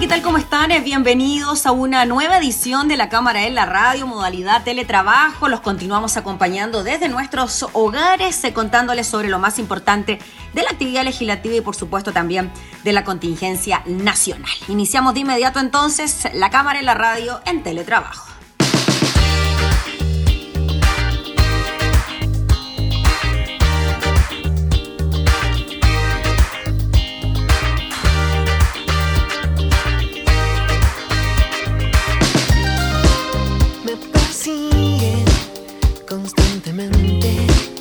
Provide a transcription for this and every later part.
¿Qué tal? ¿Cómo están? Bienvenidos a una nueva edición de la Cámara en la Radio, modalidad teletrabajo. Los continuamos acompañando desde nuestros hogares, eh, contándoles sobre lo más importante de la actividad legislativa y por supuesto también de la contingencia nacional. Iniciamos de inmediato entonces la Cámara en la Radio en teletrabajo. constantemente.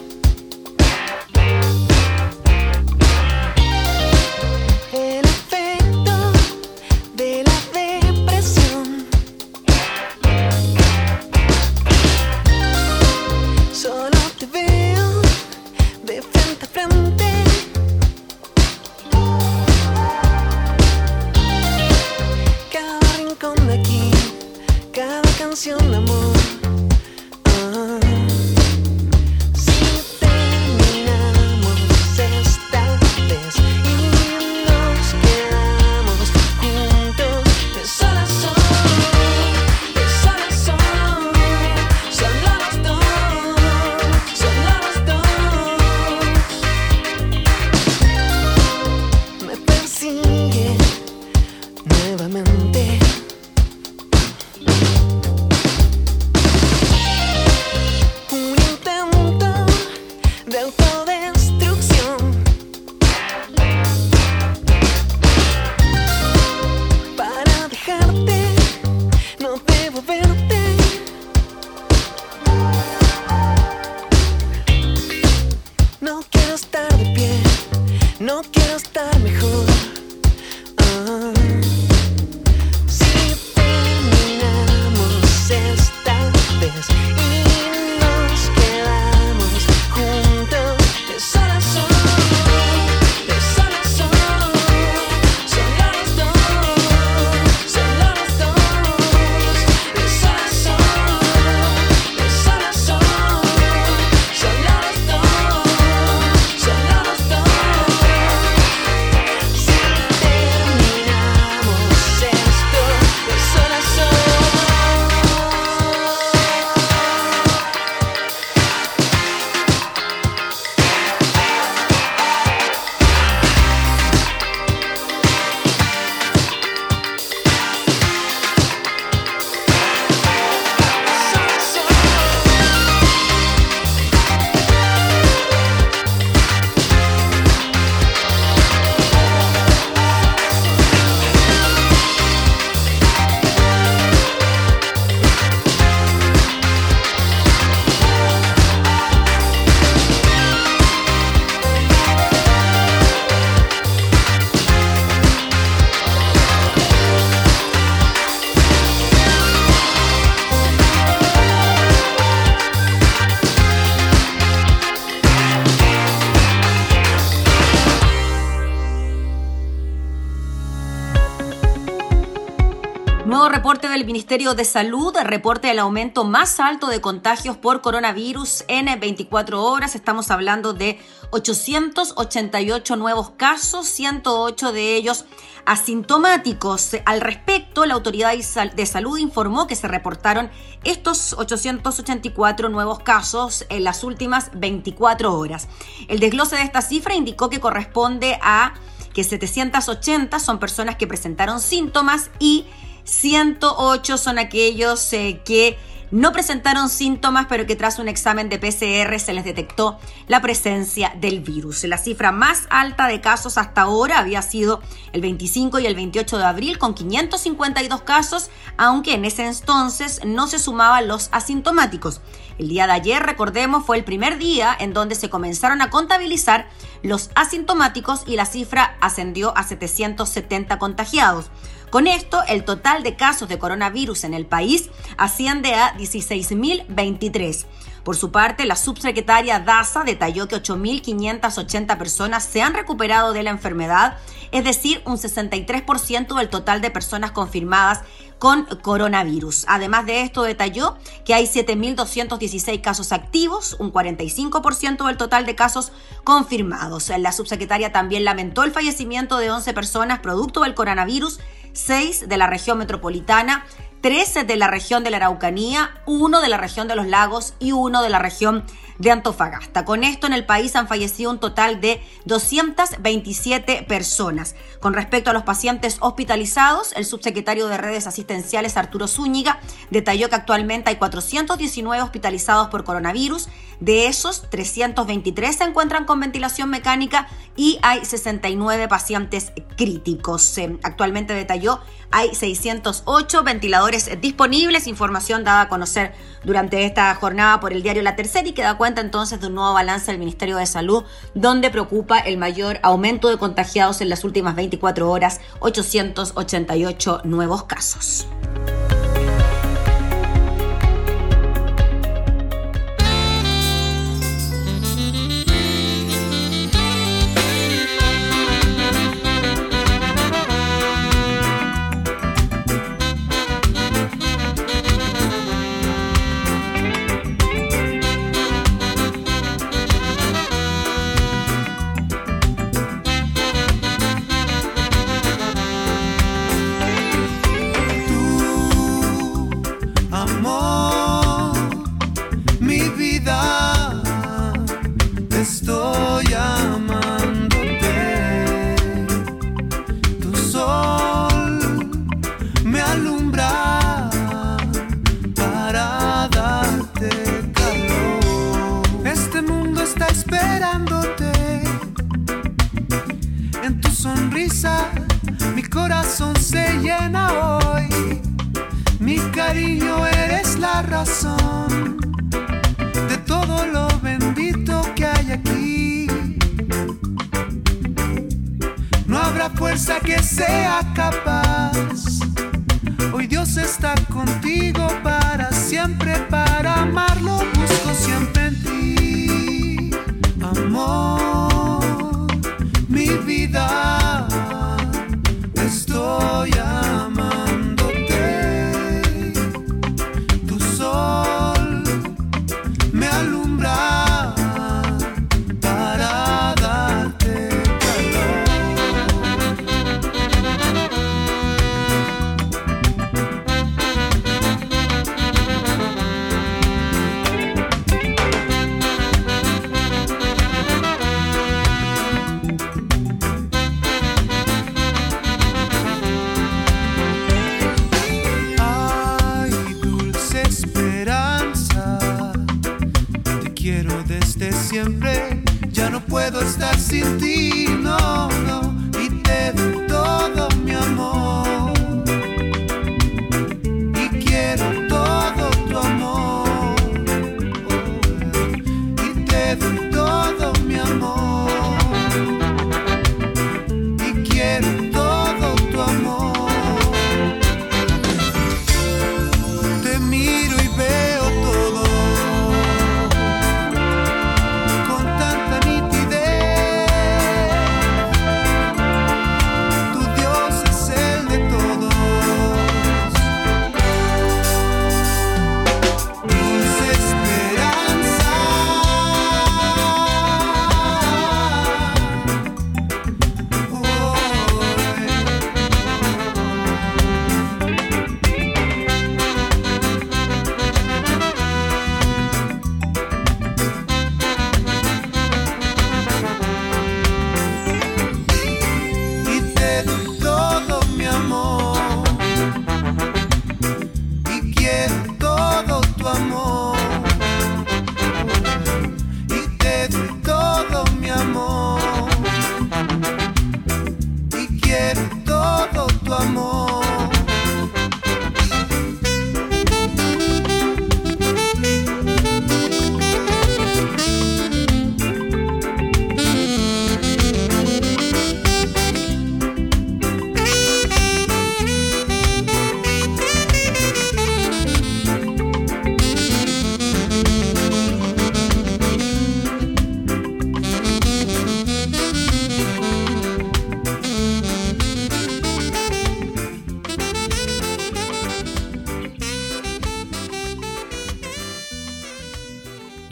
Ministerio de Salud reporta el aumento más alto de contagios por coronavirus en 24 horas. Estamos hablando de 888 nuevos casos, 108 de ellos asintomáticos. Al respecto, la Autoridad de Salud informó que se reportaron estos 884 nuevos casos en las últimas 24 horas. El desglose de esta cifra indicó que corresponde a que 780 son personas que presentaron síntomas y 108 son aquellos eh, que no presentaron síntomas, pero que tras un examen de PCR se les detectó la presencia del virus. La cifra más alta de casos hasta ahora había sido el 25 y el 28 de abril, con 552 casos, aunque en ese entonces no se sumaban los asintomáticos. El día de ayer, recordemos, fue el primer día en donde se comenzaron a contabilizar los asintomáticos y la cifra ascendió a 770 contagiados. Con esto, el total de casos de coronavirus en el país asciende a 16.023. Por su parte, la subsecretaria Daza detalló que 8.580 personas se han recuperado de la enfermedad, es decir, un 63% del total de personas confirmadas con coronavirus. Además de esto, detalló que hay 7.216 casos activos, un 45% del total de casos confirmados. La subsecretaria también lamentó el fallecimiento de 11 personas producto del coronavirus 6 de la región metropolitana, 13 de la región de la Araucanía, 1 de la región de los lagos y 1 de la región de Antofagasta. Con esto en el país han fallecido un total de 227 personas. Con respecto a los pacientes hospitalizados, el subsecretario de redes asistenciales Arturo Zúñiga detalló que actualmente hay 419 hospitalizados por coronavirus. De esos, 323 se encuentran con ventilación mecánica y hay 69 pacientes críticos. Actualmente detalló, hay 608 ventiladores disponibles, información dada a conocer durante esta jornada por el diario La Tercera y que da cuenta entonces de un nuevo balance del Ministerio de Salud, donde preocupa el mayor aumento de contagiados en las últimas 24 horas, 888 nuevos casos.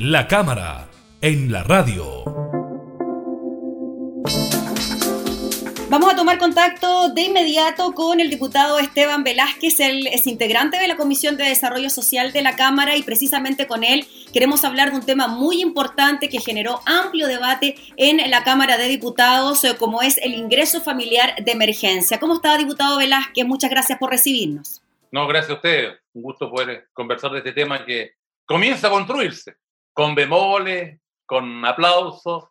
La cámara en la radio. Vamos a tomar contacto de inmediato con el diputado Esteban Velázquez, él es integrante de la Comisión de Desarrollo Social de la Cámara y precisamente con él queremos hablar de un tema muy importante que generó amplio debate en la Cámara de Diputados, eh, como es el ingreso familiar de emergencia. ¿Cómo está, diputado Velázquez? Muchas gracias por recibirnos. No, gracias a usted. Un gusto poder conversar de este tema que comienza a construirse, con bemoles, con aplausos,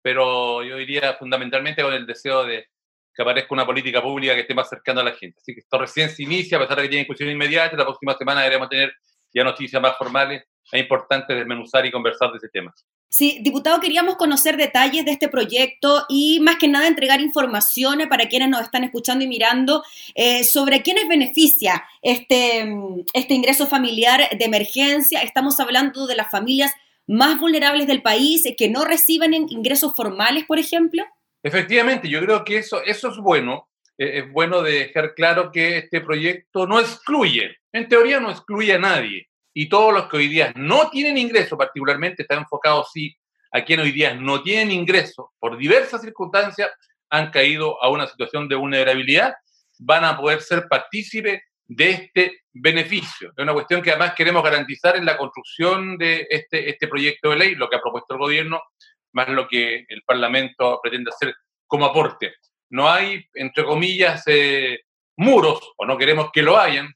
pero yo diría fundamentalmente con el deseo de que aparezca una política pública que esté más cercana a la gente. Así que esto recién se inicia, a pesar de que tiene discusión inmediata, la próxima semana deberemos tener ya noticias más formales. Es importante desmenuzar y conversar de ese tema. Sí, diputado, queríamos conocer detalles de este proyecto y más que nada entregar informaciones para quienes nos están escuchando y mirando eh, sobre quiénes beneficia este, este ingreso familiar de emergencia. Estamos hablando de las familias más vulnerables del país que no reciben ingresos formales, por ejemplo. Efectivamente, yo creo que eso, eso es bueno. Eh, es bueno dejar claro que este proyecto no excluye, en teoría no excluye a nadie. Y todos los que hoy día no tienen ingreso, particularmente está enfocado sí a quienes hoy día no tienen ingreso por diversas circunstancias, han caído a una situación de vulnerabilidad, van a poder ser partícipes de este beneficio. Es una cuestión que además queremos garantizar en la construcción de este, este proyecto de ley, lo que ha propuesto el gobierno, más lo que el Parlamento pretende hacer como aporte. No hay, entre comillas, eh, muros, o no queremos que lo hayan,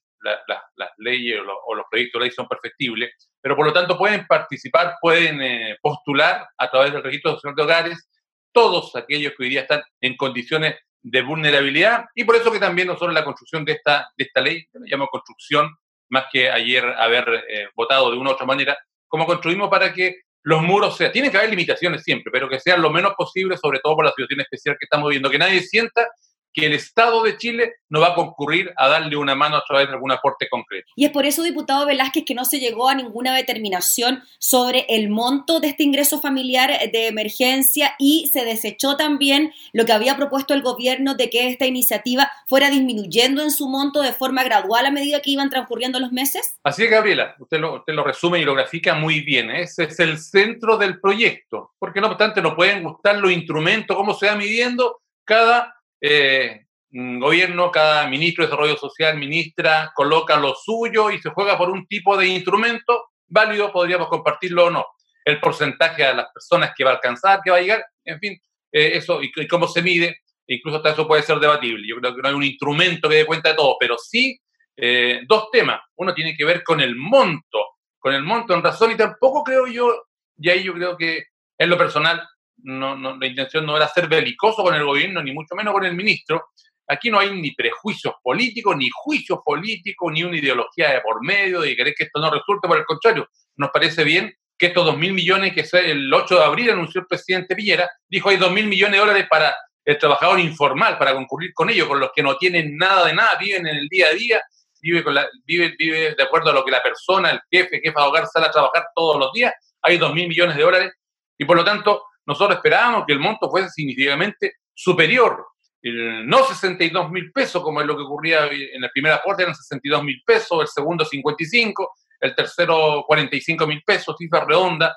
las leyes o, los proyectos de ley son perfectibles, pero por lo tanto pueden participar, pueden eh, postular a través del registro social de hogares todos aquellos que hoy día están en condiciones de vulnerabilidad y por eso que también nosotros la construcción de esta, de esta ley, que llamo construcción, más que ayer haber eh, votado de una u otra manera, como construimos para que los muros sean, tienen que haber limitaciones siempre, pero que sean lo menos posible, sobre todo por la situación especial que estamos viendo, que nadie sienta que el Estado de Chile no va a concurrir a darle una mano a través de algún aporte concreto. Y es por eso, diputado Velázquez, que no se llegó a ninguna determinación sobre el monto de este ingreso familiar de emergencia y se desechó también lo que había propuesto el gobierno de que esta iniciativa fuera disminuyendo en su monto de forma gradual a medida que iban transcurriendo los meses. Así es, Gabriela, usted lo, usted lo resume y lo grafica muy bien. ¿eh? Ese es el centro del proyecto, porque no obstante no pueden gustar los instrumentos, cómo se va midiendo cada eh, gobierno, cada ministro de Desarrollo Social, ministra, coloca lo suyo y se juega por un tipo de instrumento válido, podríamos compartirlo o no. El porcentaje de las personas que va a alcanzar, que va a llegar, en fin, eh, eso y, cómo se mide, incluso hasta eso puede ser debatible. Yo creo que no hay un instrumento que dé cuenta de todo, pero sí eh, dos temas. Uno tiene que ver con el monto, con el monto en razón y tampoco creo yo, y ahí yo creo que en lo personal no, no, la intención no era ser belicoso con el gobierno, ni mucho menos con el ministro. Aquí no hay ni prejuicios políticos, ni juicios políticos, ni una ideología de por medio de querer que esto no resulte. Por el contrario, nos parece bien que estos dos mil millones que el 8 de abril anunció el presidente Piñera, dijo hay dos mil millones de dólares para el trabajador informal, para concurrir con ellos, con los que no tienen nada de nada, viven en el día a día, vive, con la, vive, vive de acuerdo a lo que la persona, el jefe, jefa de hogar sale a trabajar todos los días, hay dos mil millones de dólares y por lo tanto nosotros esperábamos que el monto fuese significativamente superior. no 62 mil pesos, como es lo que ocurría en la primera aporte, eran 62 mil pesos, el segundo 55, el tercero 45 mil pesos, cifra redonda,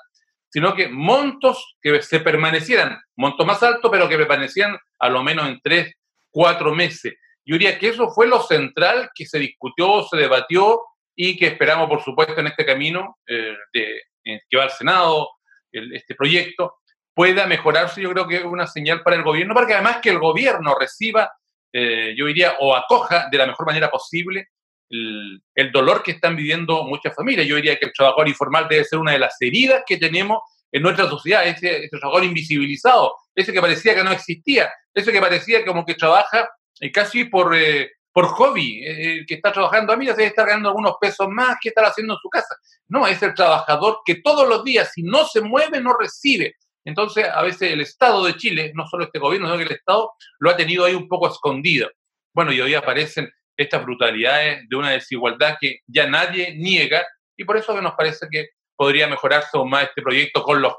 sino que montos que se permanecieran, monto más alto, pero que permanecían a lo menos en tres, cuatro meses. Yo diría que eso fue lo central que se discutió, se debatió y que esperamos, por supuesto, en este camino eh, de, que va al Senado, este proyecto, pueda mejorarse, yo creo que es una señal para el gobierno, para que además que el gobierno reciba, eh, yo diría, o acoja de la mejor manera posible el, dolor que están viviendo muchas familias. Yo diría que el trabajador informal debe ser una de las heridas que tenemos en nuestra sociedad, ese, trabajador invisibilizado, ese que parecía que no existía, ese que parecía como que trabaja eh, casi por, eh, por hobby, que está trabajando a mí, ya se está ganando algunos pesos más que estar haciendo en su casa. No, es el trabajador que todos los días, si no se mueve, no recibe. Entonces, a veces el Estado de Chile, no solo este gobierno, sino que el Estado lo ha tenido ahí un poco escondido. Bueno, y hoy aparecen estas brutalidades de una desigualdad que ya nadie niega y por eso nos parece que podría mejorarse aún más este proyecto con los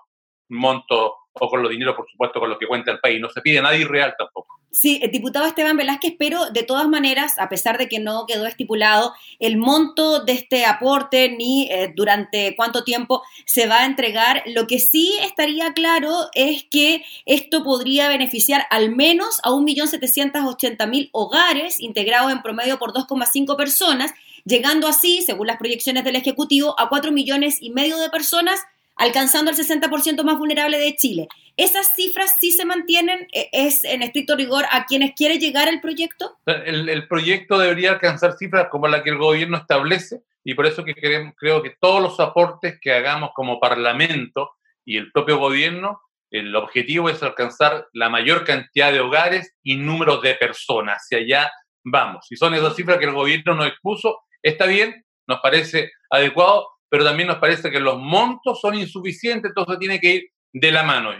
montos o con los dineros, por supuesto, con los que cuenta el país. No se pide nada irreal tampoco. Sí, el diputado Esteban Velázquez, pero de todas maneras, a pesar de que no quedó estipulado el monto de este aporte ni eh, durante cuánto tiempo se va a entregar, lo que sí estaría claro es que esto podría beneficiar al menos a 1.780.000 hogares integrados en promedio por 2,5 personas, llegando así, según las proyecciones del Ejecutivo, a 4 millones y medio de personas alcanzando el 60% más vulnerable de Chile. ¿Esas cifras sí se mantienen? ¿E-, ¿Es en estricto rigor a quienes quiere llegar el proyecto? El, proyecto debería alcanzar cifras como la que el gobierno establece y por eso que creo que todos los aportes que hagamos como parlamento y el propio gobierno, el objetivo es alcanzar la mayor cantidad de hogares y número de personas. Hacia allá vamos. Si son esas cifras que el gobierno nos expuso, está bien, nos parece adecuado, pero también nos parece que los montos son insuficientes, entonces tiene que ir de la mano,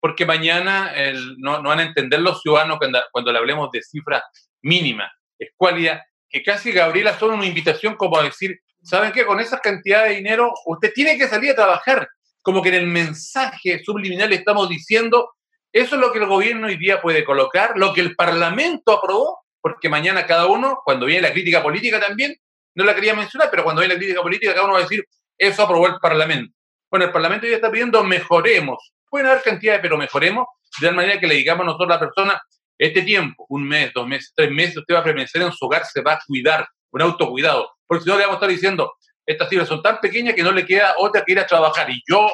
porque mañana no, van a entender los ciudadanos cuando, le hablemos de cifras mínimas, escualidad, que casi Gabriela son una invitación como a decir, ¿saben qué? Con esa cantidad de dinero usted tiene que salir a trabajar, como que en el mensaje subliminal estamos diciendo, eso es lo que el gobierno hoy día puede colocar, lo que el Parlamento aprobó, porque mañana cada uno, cuando viene la crítica política también, no la quería mencionar, pero cuando hay la crítica política, cada uno va a decir, eso aprobó el Parlamento. Bueno, el Parlamento ya está pidiendo mejoremos. Pueden haber cantidades, pero mejoremos de tal manera que le digamos a nosotros a la persona, este tiempo, un mes, dos meses, tres meses, usted va a permanecer en su hogar, se va a cuidar, un autocuidado. Porque si no, le vamos a estar diciendo, estas cifras son tan pequeñas que no le queda otra que ir a trabajar. Y yo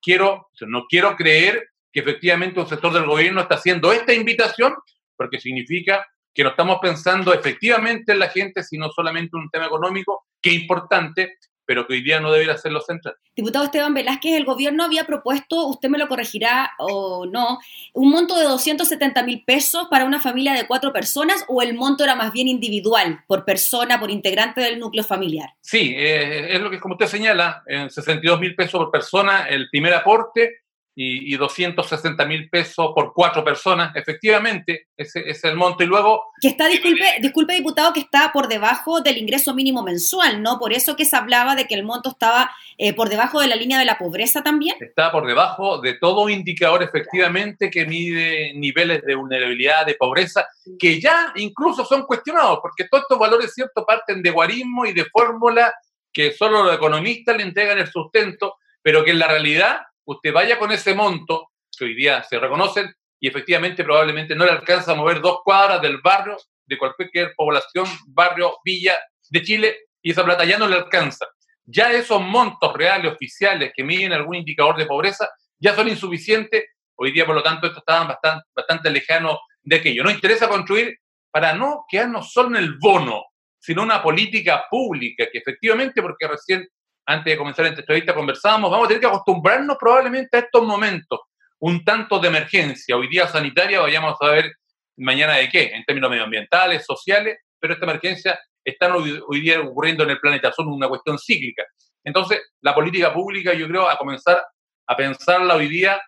quiero, no quiero creer que efectivamente un sector del gobierno está haciendo esta invitación, porque significa que no estamos pensando efectivamente en la gente, sino solamente en un tema económico, que es importante, pero que hoy día no debería ser lo central. Diputado Esteban Velázquez, el gobierno había propuesto, usted me lo corregirá o no, un monto de 270 mil pesos para una familia de cuatro personas o el monto era más bien individual, por persona, por integrante del núcleo familiar. Sí, eh, es lo que como usted señala, en 62 mil pesos por persona el primer aporte y, y 260 mil pesos por cuatro personas, efectivamente, ese es el monto. Y luego... Que está, disculpe, disculpe diputado, que está por debajo del ingreso mínimo mensual, ¿no? Por eso que se hablaba de que el monto estaba eh, por debajo de la línea de la pobreza también. Está por debajo de todo indicador, efectivamente, que mide niveles de vulnerabilidad, de pobreza, que ya incluso son cuestionados, porque todos estos valores, ¿cierto?, parten de guarismo y de fórmula que solo los economistas le entregan el sustento, pero que en la realidad usted vaya con ese monto, que hoy día se reconocen, y efectivamente probablemente no le alcanza a mover dos cuadras del barrio, de cualquier población, barrio, villa de Chile, y esa plata ya no le alcanza. Ya esos montos reales, oficiales, que miden algún indicador de pobreza, ya son insuficientes. Hoy día, por lo tanto, esto estaban bastante, bastante lejano de aquello. Nos interesa construir para no quedarnos solo en el bono, sino una política pública que efectivamente, porque recién antes de comenzar esta entrevista conversábamos, vamos a tener que acostumbrarnos probablemente a estos momentos, un tanto de emergencia. Hoy día sanitaria, vayamos a ver mañana de qué, en términos medioambientales, sociales, pero esta emergencia está hoy, día ocurriendo en el planeta, son una cuestión cíclica. Entonces, la política pública, yo creo, a comenzar a pensarla hoy día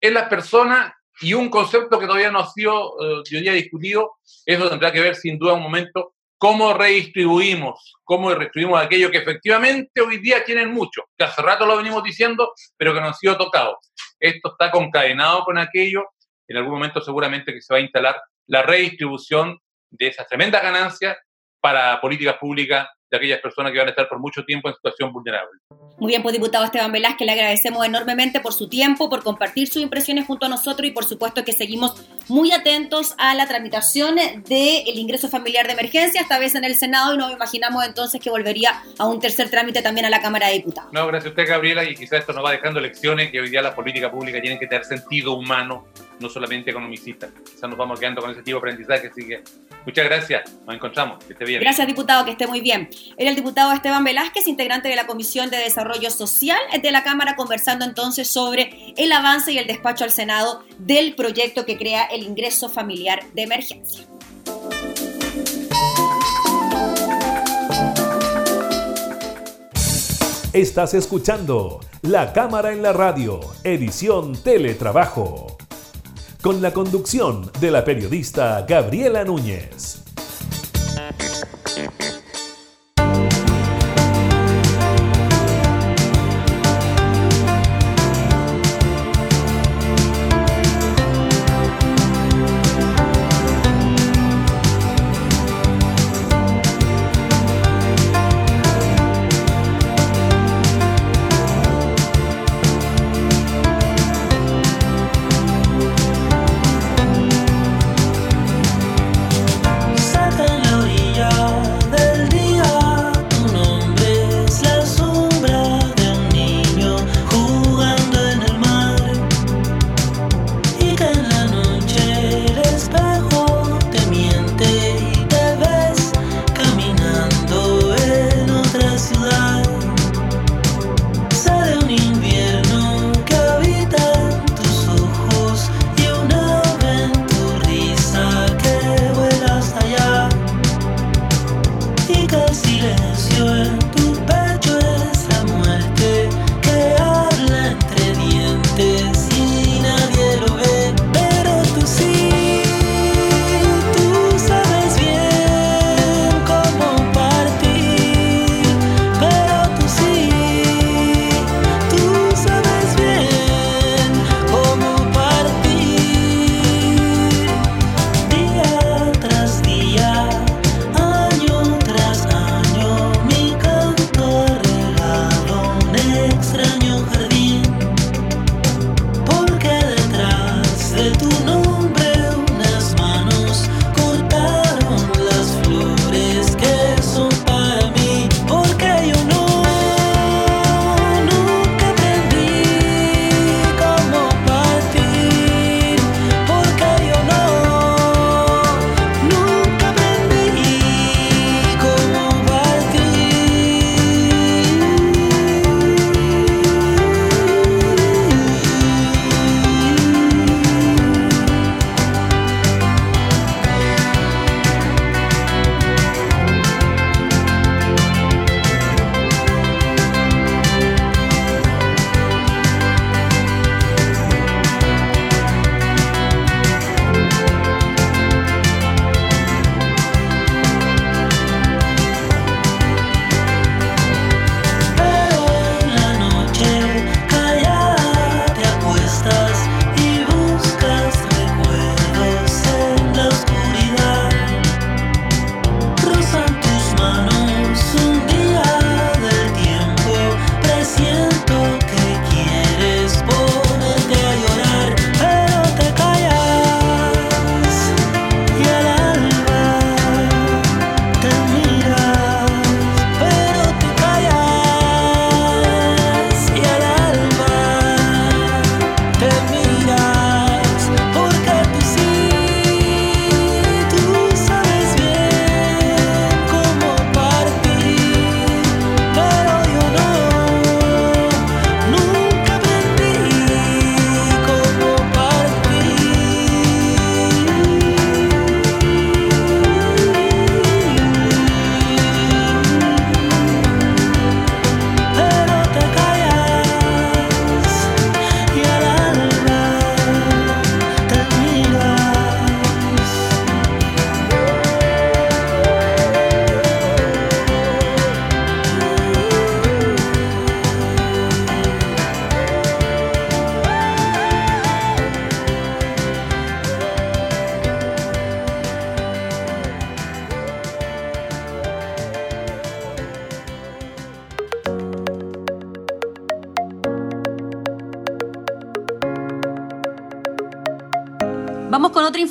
en las personas y un concepto que todavía no ha sido eh, discutido, eso tendrá que ver sin duda un momento cómo redistribuimos, cómo redistribuimos aquello que efectivamente hoy día tienen mucho, que hace rato lo venimos diciendo, pero que no han sido tocados. Esto está concadenado con aquello, en algún momento seguramente que se va a instalar la redistribución de esas tremendas ganancias para políticas públicas de aquellas personas que van a estar por mucho tiempo en situación vulnerable. Muy bien, pues diputado Esteban Velázquez, le agradecemos enormemente por su tiempo, por compartir sus impresiones junto a nosotros y por supuesto que seguimos muy atentos a la tramitación del ingreso familiar de emergencia, esta vez en el Senado y nos imaginamos entonces que volvería a un tercer trámite también a la Cámara de Diputados. No, gracias a usted Gabriela y quizás esto nos va dejando lecciones que hoy día la política pública tiene que tener sentido humano, no solamente economicista. Quizás nos vamos quedando con ese tipo de aprendizaje, así que muchas gracias, nos encontramos, que esté bien. Gracias diputado, que esté muy bien. Era el diputado Esteban Velázquez, integrante de la Comisión de Desarrollo Social de la Cámara, conversando entonces sobre el avance y el despacho al Senado del proyecto que crea el ingreso familiar de emergencia. Estás escuchando La Cámara en la Radio, edición Teletrabajo, con la conducción de la periodista Gabriela Núñez.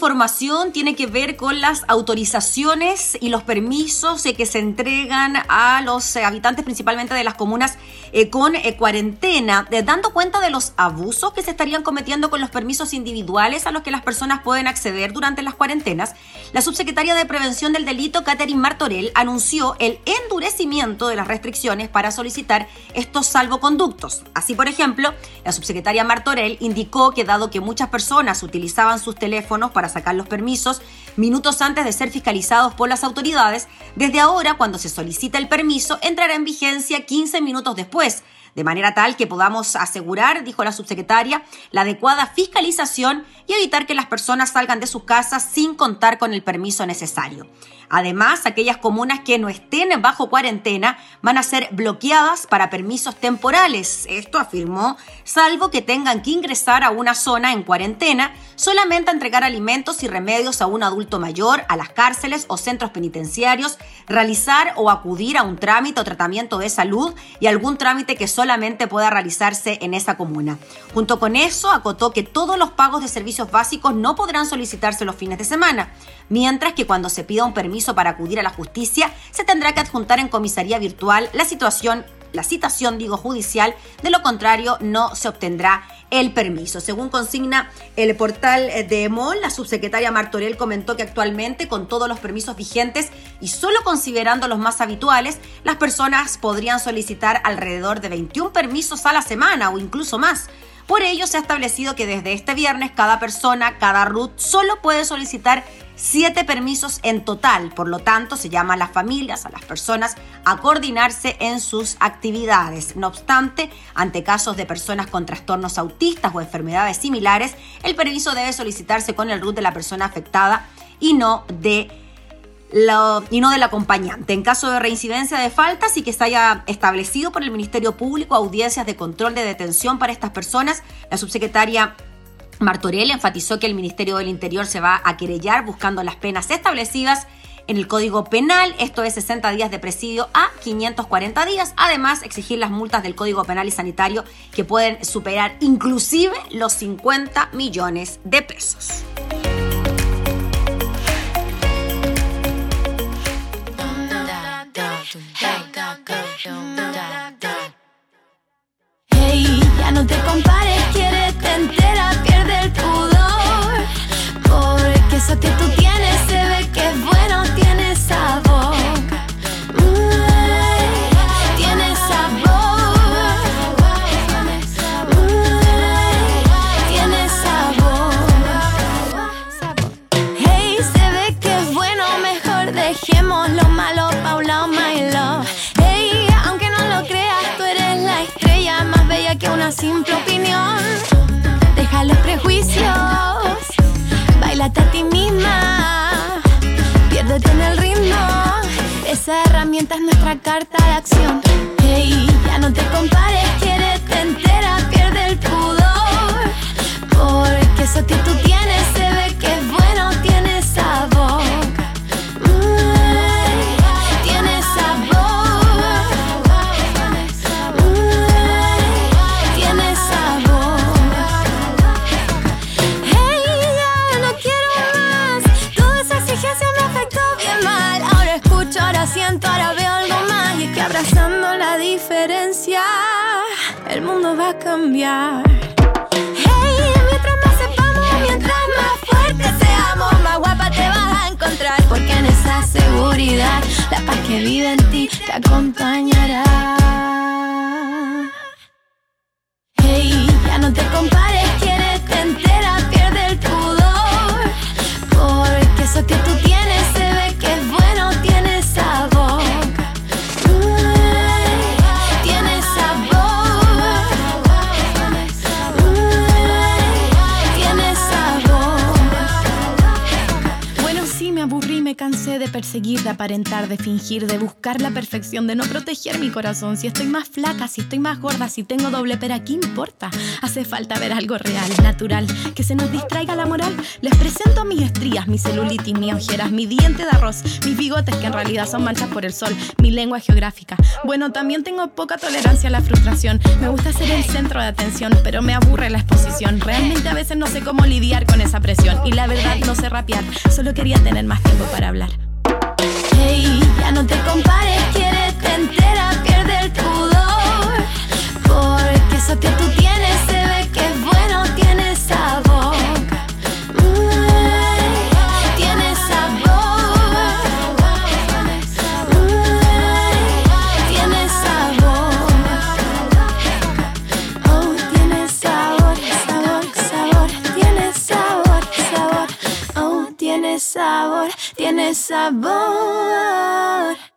Información, tiene que ver con las autorizaciones y los permisos eh, que se entregan a los eh, habitantes principalmente de las comunas eh, con cuarentena, dando cuenta de los abusos que se estarían cometiendo con los permisos individuales a los que las personas pueden acceder durante las cuarentenas. La subsecretaria de Prevención del Delito, Catherine Martorell, anunció el endurecimiento de las restricciones para solicitar estos salvoconductos. Así, por ejemplo, la subsecretaria Martorell indicó que dado que muchas personas utilizaban sus teléfonos para sacar los permisos minutos antes de ser fiscalizados por las autoridades, desde ahora, cuando se solicita el permiso, entrará en vigencia 15 minutos después de manera tal que podamos asegurar, dijo la subsecretaria, la adecuada fiscalización y evitar que las personas salgan de sus casas sin contar con el permiso necesario. Además, aquellas comunas que no estén bajo cuarentena van a ser bloqueadas para permisos temporales. Esto afirmó, salvo que tengan que ingresar a una zona en cuarentena, solamente entregar alimentos y remedios a un adulto mayor, a las cárceles o centros penitenciarios, realizar o acudir a un trámite o tratamiento de salud y algún trámite que solamente pueda realizarse en esa comuna. Junto con eso, acotó que todos los pagos de servicios básicos no podrán solicitarse los fines de semana mientras que cuando se pida un permiso para acudir a la justicia, se tendrá que adjuntar en comisaría virtual la situación la citación, digo, judicial, de lo contrario no se obtendrá el permiso. Según consigna el portal de EMOL, la subsecretaria Martorell comentó que actualmente con todos los permisos vigentes y solo considerando los más habituales, las personas podrían solicitar alrededor de 21 permisos a la semana o incluso más. Por ello, se ha establecido que desde este viernes cada persona, cada RUT, solo puede solicitar siete permisos en total. Por lo tanto, se llama a las familias, a las personas, a coordinarse en sus actividades. No obstante, ante casos de personas con trastornos autistas o enfermedades similares, el permiso debe solicitarse con el RUT de la persona afectada y no de y no del acompañante. En caso de reincidencia de faltas y que se haya establecido por el Ministerio Público audiencias de control de detención para estas personas, la subsecretaria Martorell enfatizó que el Ministerio del Interior se va a querellar buscando las penas establecidas en el Código Penal, esto es 60 días de presidio a 540 días. Además, exigir las multas del Código Penal y Sanitario que pueden superar inclusive los 50 millones de pesos. Hey, ya no te compares, quieres te entera, pierde el pudor. Porque eso que tú tienes simple opinión. Deja los prejuicios, bailate a ti misma, piérdete en el ritmo. Esa herramienta es nuestra carta de acción. Hey, ya no te compares, quiere entera, pierde el pudor. Porque eso que tú tienes cambiar. Hey, mientras más sepamos, mientras más fuertes seamos, más guapa te vas a encontrar. Porque en esa seguridad, la paz que vive en ti te acompañará. Hey, ya no te compares, quieres te entera, pierde el pudor. Porque eso que tú tienes perseguir, de aparentar, de fingir, de buscar la perfección, de no proteger mi corazón. Si estoy más flaca, si estoy más gorda, si tengo doble pera, ¿qué importa? Hace falta ver algo real, natural, que se nos distraiga la moral. Les presento mis estrías, mi celulitis, mis ojeras, mi diente de arroz, mis bigotes que en realidad son manchas por el sol, mi lengua geográfica. Bueno, también tengo poca tolerancia a la frustración. Me gusta ser el centro de atención, pero me aburre la exposición. Realmente a veces no sé cómo lidiar con esa presión y la verdad no sé rapear. Solo quería tener más tiempo para hablar. Ya no te compares, quieres te entera, pierde el pudor. Porque eso que tú tienes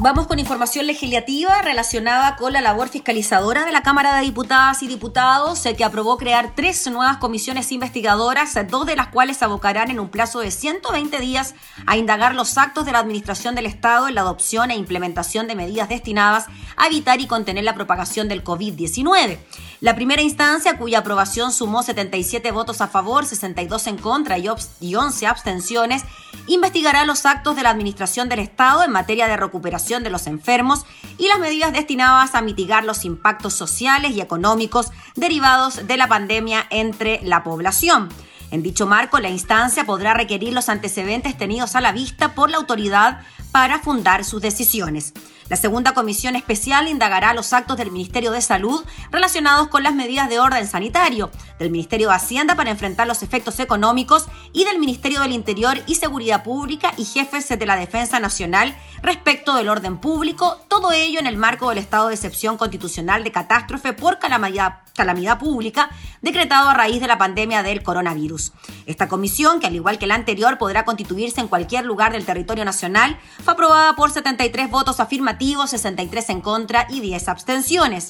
Vamos con información legislativa relacionada con la labor fiscalizadora de la Cámara de Diputadas y Diputados, que aprobó crear tres nuevas comisiones investigadoras, dos de las cuales abocarán en un plazo de 120 días a indagar los actos de la Administración del Estado en la adopción e implementación de medidas destinadas a evitar y contener la propagación del COVID-19. La primera instancia, cuya aprobación sumó 77 votos a favor, 62 en contra y 11 abstenciones, investigará los actos de la Administración del Estado en materia de recuperación de los enfermos y las medidas destinadas a mitigar los impactos sociales y económicos derivados de la pandemia entre la población. En dicho marco, la instancia podrá requerir los antecedentes tenidos a la vista por la autoridad para fundar sus decisiones. La segunda comisión especial indagará los actos del Ministerio de Salud relacionados con las medidas de orden sanitario, del Ministerio de Hacienda para enfrentar los efectos económicos y del Ministerio del Interior y Seguridad Pública y jefes de la Defensa Nacional respecto del orden público, todo ello en el marco del estado de excepción constitucional de catástrofe por calamidad, pública decretado a raíz de la pandemia del coronavirus. Esta comisión, que al igual que la anterior podrá constituirse en cualquier lugar del territorio nacional, fue aprobada por 73 votos afirmativos, 63 en contra y 10 abstenciones.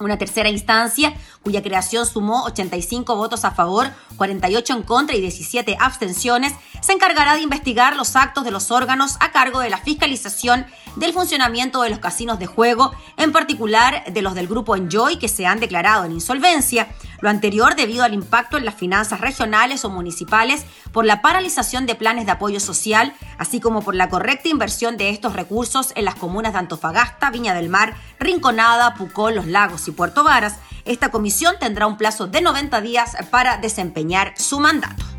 Una tercera instancia, cuya creación sumó 85 votos a favor, 48 en contra y 17 abstenciones, se encargará de investigar los actos de los órganos a cargo de la fiscalización del funcionamiento de los casinos de juego, en particular de los del grupo Enjoy que se han declarado en insolvencia. Lo anterior debido al impacto en las finanzas regionales o municipales por la paralización de planes de apoyo social, así como por la correcta inversión de estos recursos en las comunas de Antofagasta, Viña del Mar, Rinconada, Pucón, Los Lagos y Puerto Varas. Esta comisión tendrá un plazo de 90 días para desempeñar su mandato.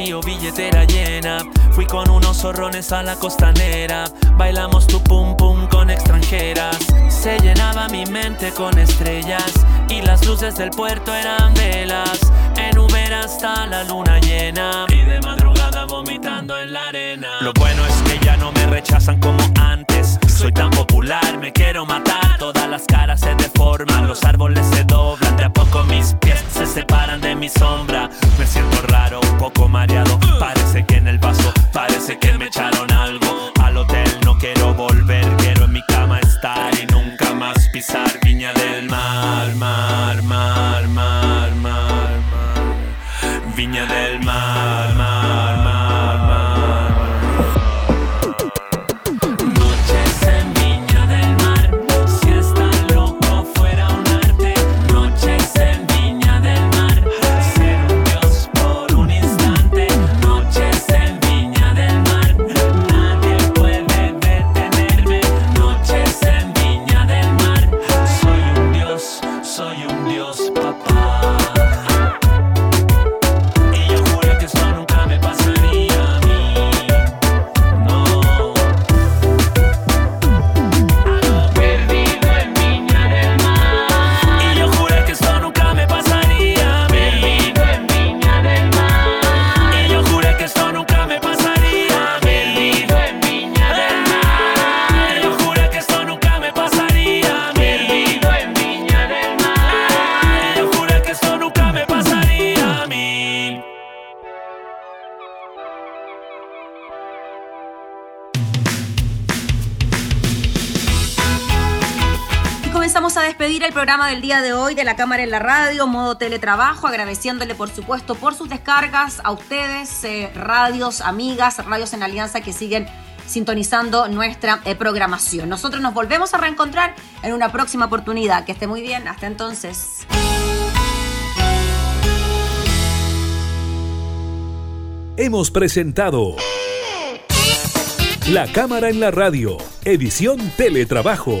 Vacío, billetera llena. Fui con unos zorrones a la costanera. Bailamos tu pum pum con extranjeras. Se llenaba mi mente con estrellas. Y las luces del puerto el programa del día de hoy de la Cámara en la Radio, modo teletrabajo, agradeciéndole por supuesto por sus descargas a ustedes, eh, radios, amigas, radios en alianza que siguen sintonizando nuestra eh, programación. Nosotros nos volvemos a reencontrar en una próxima oportunidad. Que esté muy bien, hasta entonces. Hemos presentado La Cámara en la Radio, edición Teletrabajo